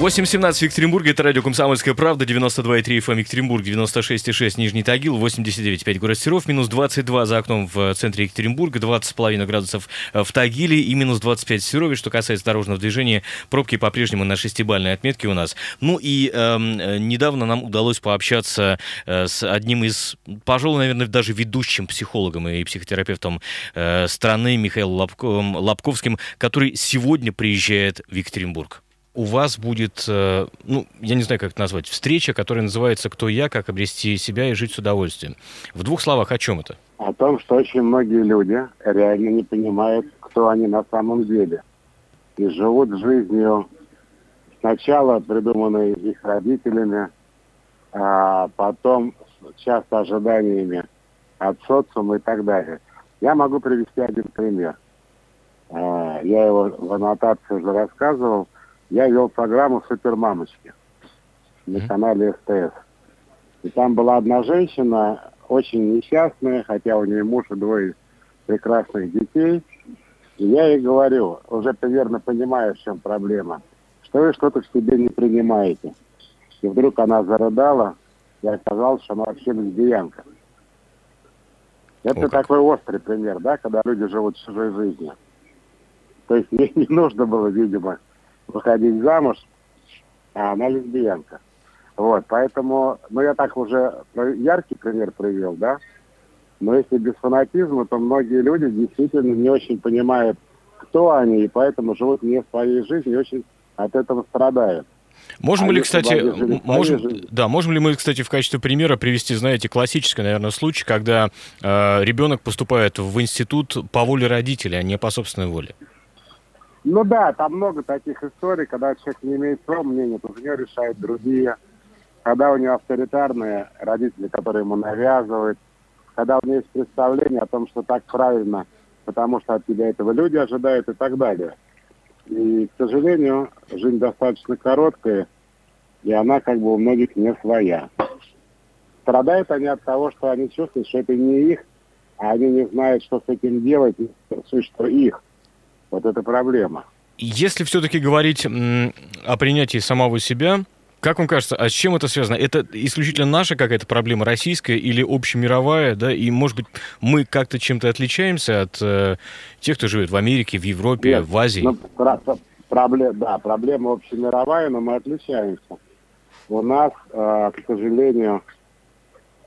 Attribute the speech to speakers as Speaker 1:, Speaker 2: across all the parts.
Speaker 1: 8.17 в Екатеринбурге, это радио «Комсомольская правда», 92,3 FM Екатеринбург, 96,6 Нижний Тагил, 89,5 город Серов, минус 22 за окном в центре Екатеринбурга, 20,5 градусов в Тагиле и минус 25 в Серове. Что касается дорожного движения, пробки по-прежнему на шестибальной отметке у нас. Ну и э, недавно нам удалось пообщаться э, с одним из, пожалуй, наверное, даже ведущим психологом и психотерапевтом э, страны Михаилом Лобковым, Лобковским, который сегодня приезжает в Екатеринбург у вас будет, э, ну, я не знаю, как это назвать, встреча, которая называется «Кто я? Как обрести себя и жить с удовольствием». В двух словах, о чем это?
Speaker 2: О том, что очень многие люди реально не понимают, кто они на самом деле. И живут жизнью сначала придуманной их родителями, а потом часто ожиданиями от социума и так далее. Я могу привести один пример. А, я его в аннотации уже рассказывал я вел программу «Супермамочки» на канале СТС. И там была одна женщина, очень несчастная, хотя у нее муж и двое прекрасных детей. И я ей говорю, уже примерно понимая, в чем проблема, что вы что-то в себе не принимаете. И вдруг она зарыдала, и оказалось, что она вообще лесбиянка. Это О, такой острый пример, да, когда люди живут чужой жизнью. То есть ей не нужно было, видимо, выходить замуж, а она лесбиянка. Вот, поэтому, ну, я так уже яркий пример привел, да, но если без фанатизма, то многие люди действительно не очень понимают, кто они, и поэтому живут не своей жизнью и очень от этого страдают.
Speaker 1: Можем а ли, кстати, можем, да, можем ли мы, кстати, в качестве примера привести, знаете, классический, наверное, случай, когда э, ребенок поступает в институт по воле родителей, а не по собственной воле?
Speaker 2: Ну да, там много таких историй, когда человек не имеет своего мнения, то за него решают другие. Когда у него авторитарные родители, которые ему навязывают. Когда у него есть представление о том, что так правильно, потому что от тебя этого люди ожидают и так далее. И, к сожалению, жизнь достаточно короткая, и она как бы у многих не своя. Страдают они от того, что они чувствуют, что это не их, а они не знают, что с этим делать, что их. Вот это проблема.
Speaker 1: Если все-таки говорить о принятии самого себя, как вам кажется, а с чем это связано? Это исключительно наша какая-то проблема, российская или общемировая, да? И, может быть, мы как-то чем-то отличаемся от э, тех, кто живет в Америке, в Европе, Нет, в Азии? Ну,
Speaker 2: про- проблем, да, проблема общемировая, но мы отличаемся. У нас, э, к сожалению,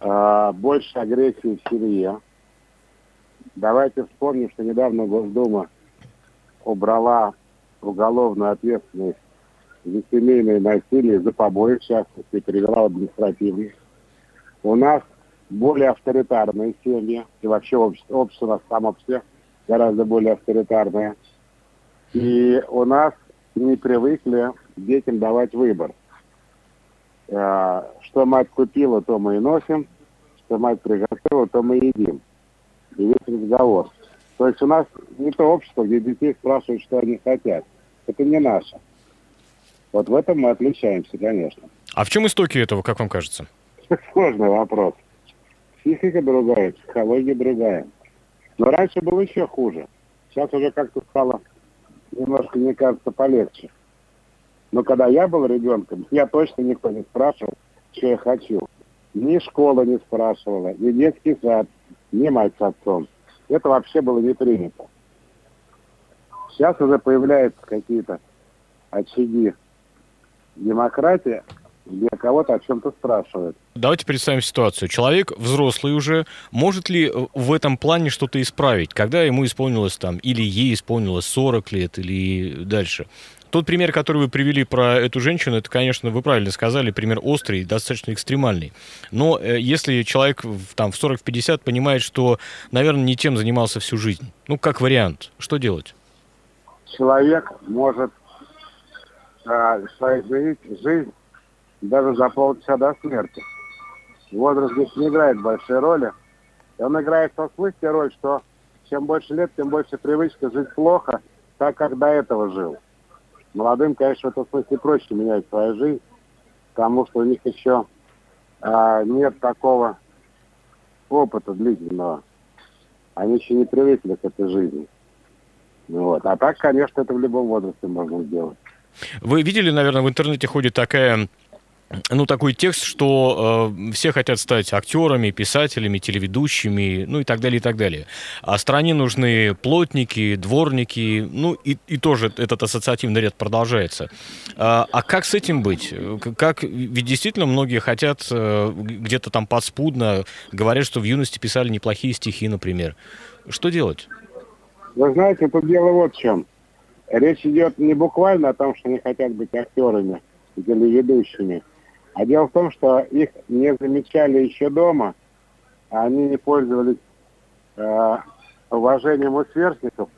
Speaker 2: э, больше агрессии в семье. Давайте вспомним, что недавно Госдума убрала уголовную ответственность за семейное насилие, за побои, в частности, перевела в. У нас более авторитарные семьи, и вообще общество, общество у нас само по гораздо более авторитарное. И у нас не привыкли детям давать выбор. Э, что мать купила, то мы и носим, что мать приготовила, то мы едим. И весь разговор. То есть у нас не то общество, где детей спрашивают, что они хотят. Это не наше. Вот в этом мы отличаемся, конечно.
Speaker 1: А в чем истоки этого, как вам кажется?
Speaker 2: Сложный вопрос. Психика другая, психология другая. Но раньше было еще хуже. Сейчас уже как-то стало немножко, мне кажется, полегче. Но когда я был ребенком, я точно никто не спрашивал, что я хочу. Ни школа не спрашивала, ни детский сад, ни мать с отцом. Это вообще было не принято. Сейчас уже появляются какие-то очаги демократии, где кого-то о чем-то спрашивают.
Speaker 1: Давайте представим ситуацию. Человек взрослый уже, может ли в этом плане что-то исправить, когда ему исполнилось там, или ей исполнилось 40 лет, или дальше? Тот пример, который вы привели про эту женщину, это, конечно, вы правильно сказали, пример острый, достаточно экстремальный. Но э, если человек там, в 40-50 понимает, что, наверное, не тем занимался всю жизнь, ну, как вариант, что делать?
Speaker 2: Человек может э, изменить жизнь даже за полчаса до смерти. Возраст здесь не играет большой роли. И он играет в смысле роль, что чем больше лет, тем больше привычка жить плохо, так как до этого жил. Молодым, конечно, в этом смысле проще менять свою жизнь, потому что у них еще а, нет такого опыта длительного. Они еще не привыкли к этой жизни. Вот. А так, конечно, это в любом возрасте можно сделать.
Speaker 1: Вы видели, наверное, в интернете ходит такая ну, такой текст, что э, все хотят стать актерами, писателями, телеведущими, ну и так далее, и так далее. А стране нужны плотники, дворники, ну и, и тоже этот ассоциативный ряд продолжается. А, а как с этим быть? Как, ведь действительно многие хотят э, где-то там подспудно, говорят, что в юности писали неплохие стихи, например. Что делать?
Speaker 2: Вы знаете, тут дело вот в чем. Речь идет не буквально о том, что они хотят быть актерами, телеведущими, а дело в том, что их не замечали еще дома, а они не пользовались э, уважением у сверстников,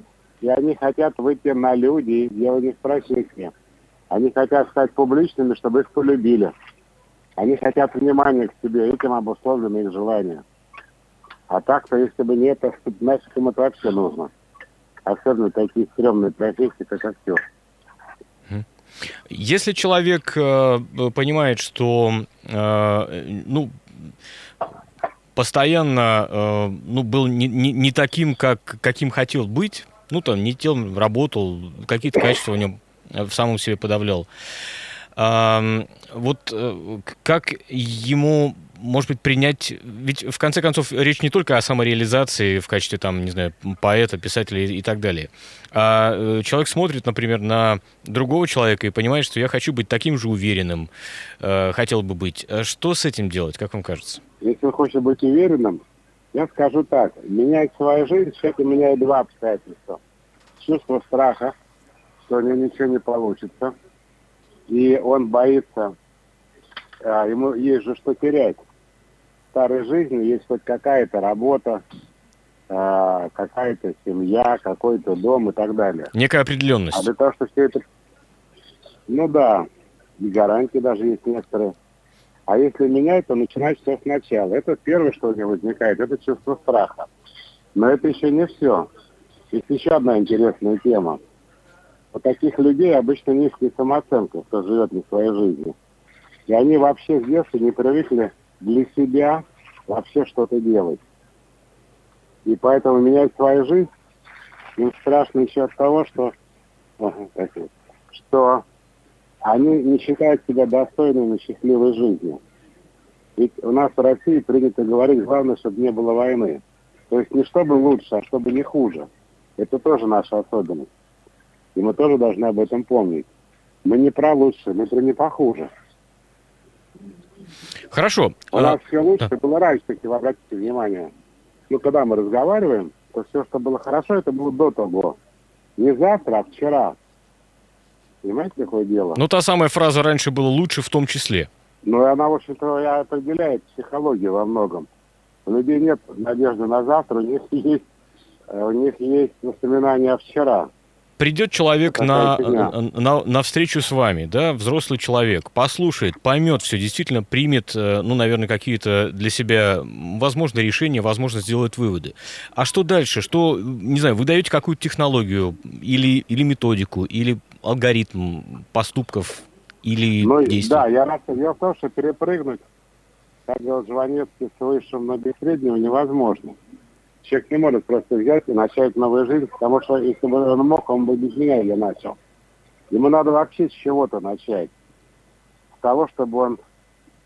Speaker 2: и они хотят выйти на люди, дело не в Они хотят стать публичными, чтобы их полюбили. Они хотят внимания к себе, этим обусловлено их желание. А так-то, если бы не это, нафиг им это вообще нужно. Особенно такие стрёмные профессии, как актер.
Speaker 1: Если человек э, понимает, что э, ну, постоянно э, ну, был не, не, не таким, как, каким хотел быть, ну, там, не тем работал, какие-то качества в нем в самом себе подавлял. Э, вот э, как ему может быть, принять... Ведь, в конце концов, речь не только о самореализации в качестве, там, не знаю, поэта, писателя и, так далее. А э, человек смотрит, например, на другого человека и понимает, что я хочу быть таким же уверенным, э, хотел бы быть. А что с этим делать, как вам кажется?
Speaker 2: Если он хочет быть уверенным, я скажу так. Менять свою жизнь, человек меняет два обстоятельства. Чувство страха, что у него ничего не получится. И он боится, а, ему есть же что терять старой жизни есть хоть какая-то работа, э, какая-то семья, какой-то дом и так далее.
Speaker 1: Некая определенность.
Speaker 2: А для того, чтобы все это... Ну да, и гарантии даже есть некоторые. А если менять, то начинать все сначала. Это первое, что у меня возникает, это чувство страха. Но это еще не все. Есть еще одна интересная тема. У таких людей обычно низкая самооценка, кто живет не своей жизнью. И они вообще с детства не привыкли для себя вообще что-то делать. И поэтому менять свою жизнь им страшно еще от того, что, что они не считают себя достойными счастливой жизни. Ведь у нас в России принято говорить, главное, чтобы не было войны. То есть не чтобы лучше, а чтобы не хуже. Это тоже наша особенность. И мы тоже должны об этом помнить. Мы не про лучше, мы про не похуже.
Speaker 1: Хорошо.
Speaker 2: У нас все лучше да. было раньше, если вы обратите внимание. Ну, когда мы разговариваем, то все, что было хорошо, это было до того. Не завтра, а вчера. Понимаете, какое дело?
Speaker 1: Ну, та самая фраза раньше было лучше в том числе.
Speaker 2: Ну, она, в общем-то, определяет психологию во многом. У людей нет надежды на завтра, у них есть, э, у них есть воспоминания о вчера
Speaker 1: придет человек на, на, на встречу с вами, да, взрослый человек, послушает, поймет все, действительно примет, э, ну, наверное, какие-то для себя, возможно, решения, возможно, сделает выводы. А что дальше? Что, не знаю, вы даете какую-то технологию или, или методику, или алгоритм поступков или ну, действий?
Speaker 2: Да, я в том, что перепрыгнуть, как говорил Жванецкий, с высшим на среднего невозможно человек не может просто взять и начать новую жизнь, потому что если бы он мог, он бы без меня ее начал. Ему надо вообще с чего-то начать. С того, чтобы он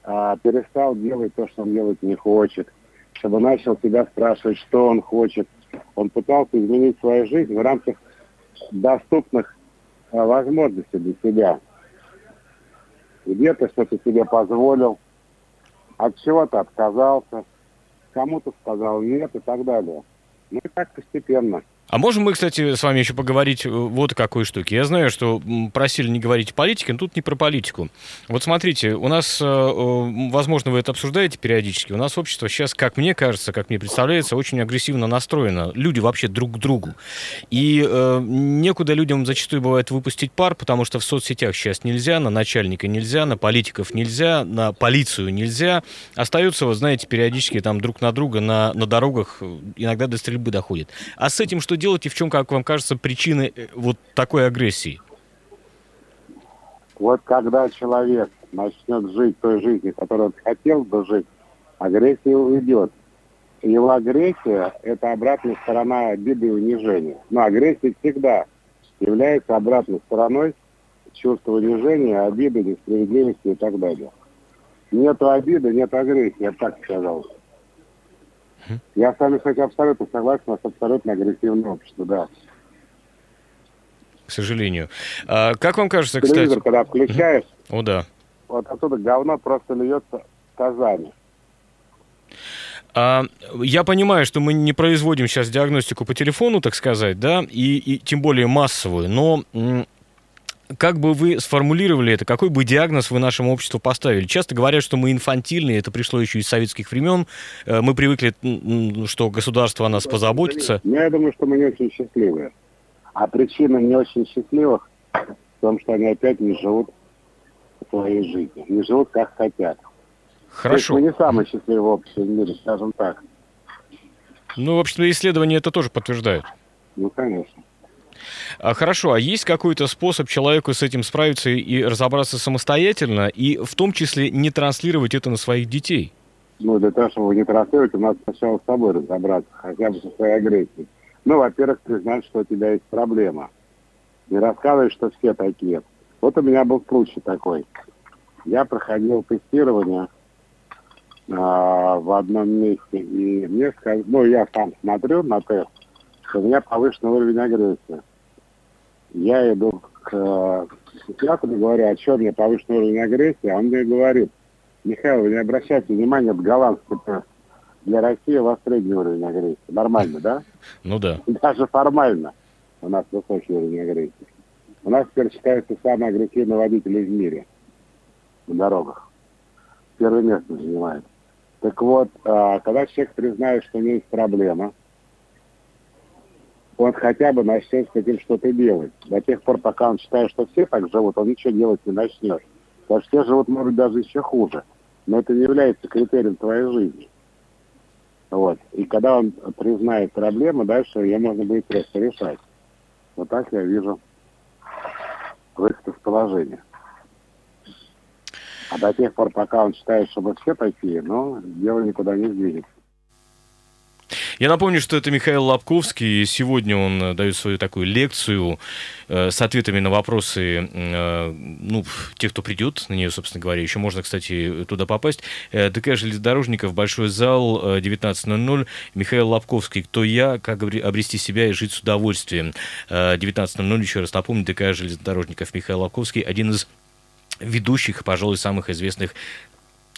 Speaker 2: а, перестал делать то, что он делать не хочет, чтобы начал себя спрашивать, что он хочет. Он пытался изменить свою жизнь в рамках доступных а, возможностей для себя. Где-то что-то себе позволил, от чего-то отказался, кому-то сказал нет и так далее. Ну и так постепенно.
Speaker 1: А можем мы, кстати, с вами еще поговорить э, вот о какой штуке. Я знаю, что просили не говорить о политике, но тут не про политику. Вот смотрите, у нас, э, э, возможно, вы это обсуждаете периодически, у нас общество сейчас, как мне кажется, как мне представляется, очень агрессивно настроено. Люди вообще друг к другу. И э, некуда людям зачастую бывает выпустить пар, потому что в соцсетях сейчас нельзя, на начальника нельзя, на политиков нельзя, на полицию нельзя. Остаются, вы знаете, периодически там друг на друга на, на дорогах, иногда до стрельбы доходит. А с этим что делать и в чем, как вам кажется, причины э, вот такой агрессии?
Speaker 2: Вот когда человек начнет жить той жизнью, которую он хотел бы жить, агрессия уйдет. его агрессия – это обратная сторона обиды и унижения. Но агрессия всегда является обратной стороной чувства унижения, обиды, несправедливости и так далее. Нету обиды, нет агрессии, я так сказал. Я с вами, кстати, абсолютно согласен, у нас абсолютно агрессивное общество, да.
Speaker 1: К сожалению. А, как вам кажется,
Speaker 2: Телевизор, кстати... когда включаешь,
Speaker 1: О, да.
Speaker 2: вот оттуда говно просто льется тазами.
Speaker 1: А, я понимаю, что мы не производим сейчас диагностику по телефону, так сказать, да, и, и тем более массовую, но как бы вы сформулировали это? Какой бы диагноз вы нашему обществу поставили? Часто говорят, что мы инфантильные, это пришло еще из советских времен. Э, мы привыкли, что государство о нас позаботится.
Speaker 2: Я думаю, что мы не очень счастливые. А причина не очень счастливых в том, что они опять не живут своей жизнью. Не живут как хотят.
Speaker 1: Хорошо.
Speaker 2: мы не самые счастливые общество в мире, скажем так.
Speaker 1: Ну, в общем, исследования это тоже подтверждают.
Speaker 2: Ну, конечно.
Speaker 1: А, хорошо, а есть какой-то способ человеку с этим справиться и разобраться самостоятельно, и в том числе не транслировать это на своих детей?
Speaker 2: Ну, для того, чтобы не транслировать, надо сначала с собой разобраться, хотя бы со своей агрессией. Ну, во-первых, признать, что у тебя есть проблема. Не рассказывай, что все такие. Вот у меня был случай такой. Я проходил тестирование а, в одном месте, и мне сказали, ну, я сам смотрю на тест, что у меня повышенный уровень агрессии я иду к психиатру, говорю, а что мне повышенный уровень агрессии, он мне говорит, Михаил, вы не обращайте внимания, это голландский тест. Для России у вас средний уровень агрессии. Нормально, да?
Speaker 1: Ну да.
Speaker 2: Даже формально у нас высокий уровень агрессии. У нас теперь считается самый агрессивный водитель в мире на дорогах. Первое место занимает. Так вот, а, когда человек признает, что у него есть проблема, он хотя бы начнет с этим что-то делать. До тех пор, пока он считает, что все так живут, он ничего делать не начнет. Потому что все живут, может, даже еще хуже. Но это не является критерием твоей жизни. Вот. И когда он признает проблему, дальше ее можно будет просто решать. Вот так я вижу выход из положения. А до тех пор, пока он считает, что все такие, ну, дело никуда не сдвинется.
Speaker 1: Я напомню, что это Михаил Лобковский. Сегодня он э, дает свою такую лекцию э, с ответами на вопросы э, ну, тех, кто придет на нее, собственно говоря. Еще можно, кстати, туда попасть. Э, ДК железнодорожников, Большой зал, 19.00. Михаил Лобковский. Кто я? Как обрести себя и жить с удовольствием. 19.00, еще раз напомню, ДК железнодорожников Михаил Лобковский. Один из ведущих, пожалуй, самых известных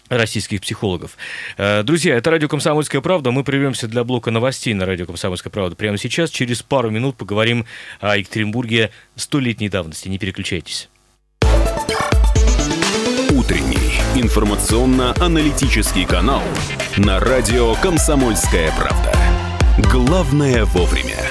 Speaker 1: российских психологов. Э, друзья, это радио «Комсомольская правда». Мы прервемся для блока новостей на радио «Комсомольская правда» прямо сейчас. Через пару минут поговорим о Екатеринбурге столетней давности. Не переключайтесь.
Speaker 3: Утренний информационно-аналитический канал на радио «Комсомольская правда». Главное вовремя.